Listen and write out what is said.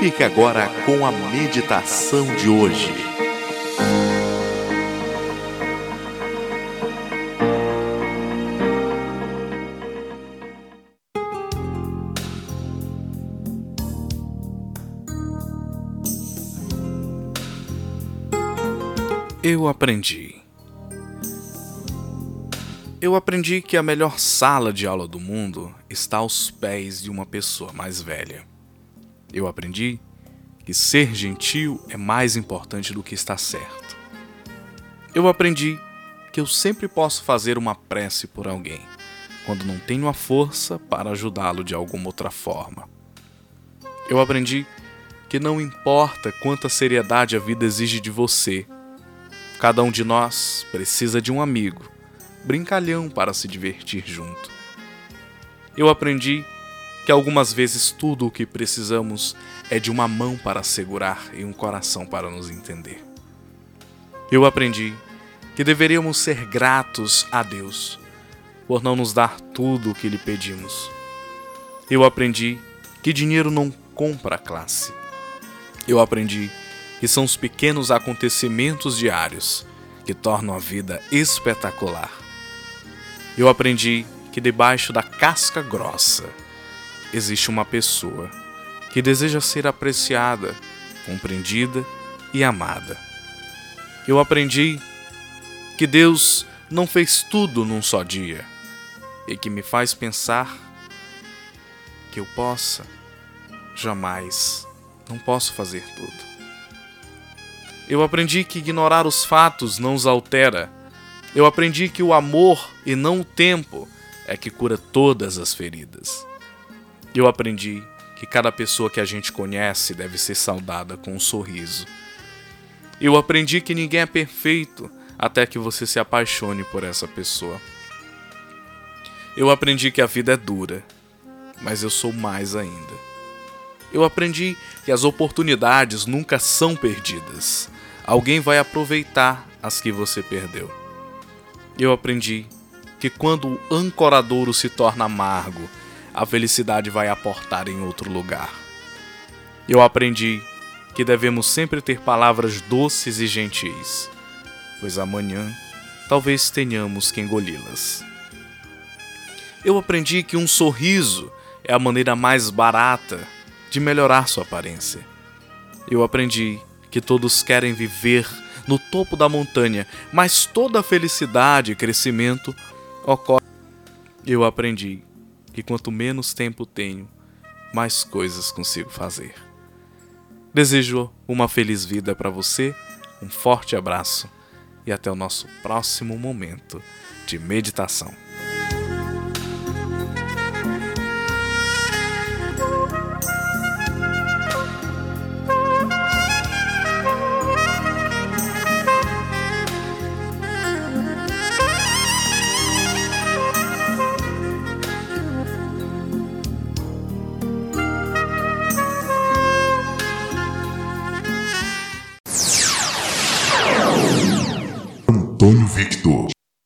Fique agora com a meditação de hoje. Eu aprendi. Eu aprendi que a melhor sala de aula do mundo está aos pés de uma pessoa mais velha. Eu aprendi que ser gentil é mais importante do que estar certo. Eu aprendi que eu sempre posso fazer uma prece por alguém, quando não tenho a força para ajudá-lo de alguma outra forma. Eu aprendi que não importa quanta seriedade a vida exige de você, cada um de nós precisa de um amigo brincalhão para se divertir junto. Eu aprendi que algumas vezes tudo o que precisamos é de uma mão para segurar e um coração para nos entender. Eu aprendi que deveríamos ser gratos a Deus por não nos dar tudo o que lhe pedimos. Eu aprendi que dinheiro não compra classe. Eu aprendi que são os pequenos acontecimentos diários que tornam a vida espetacular eu aprendi que debaixo da casca grossa existe uma pessoa que deseja ser apreciada, compreendida e amada. Eu aprendi que Deus não fez tudo num só dia e que me faz pensar que eu possa, jamais, não posso fazer tudo. Eu aprendi que ignorar os fatos não os altera eu aprendi que o amor e não o tempo é que cura todas as feridas. Eu aprendi que cada pessoa que a gente conhece deve ser saudada com um sorriso. Eu aprendi que ninguém é perfeito até que você se apaixone por essa pessoa. Eu aprendi que a vida é dura, mas eu sou mais ainda. Eu aprendi que as oportunidades nunca são perdidas. Alguém vai aproveitar as que você perdeu eu aprendi que quando o ancoradouro se torna amargo, a felicidade vai aportar em outro lugar. Eu aprendi que devemos sempre ter palavras doces e gentis, pois amanhã talvez tenhamos que engoli-las. Eu aprendi que um sorriso é a maneira mais barata de melhorar sua aparência. Eu aprendi que todos querem viver no topo da montanha, mas toda felicidade e crescimento ocorre. Eu aprendi que quanto menos tempo tenho, mais coisas consigo fazer. Desejo uma feliz vida para você, um forte abraço e até o nosso próximo momento de meditação. Antônio Victor.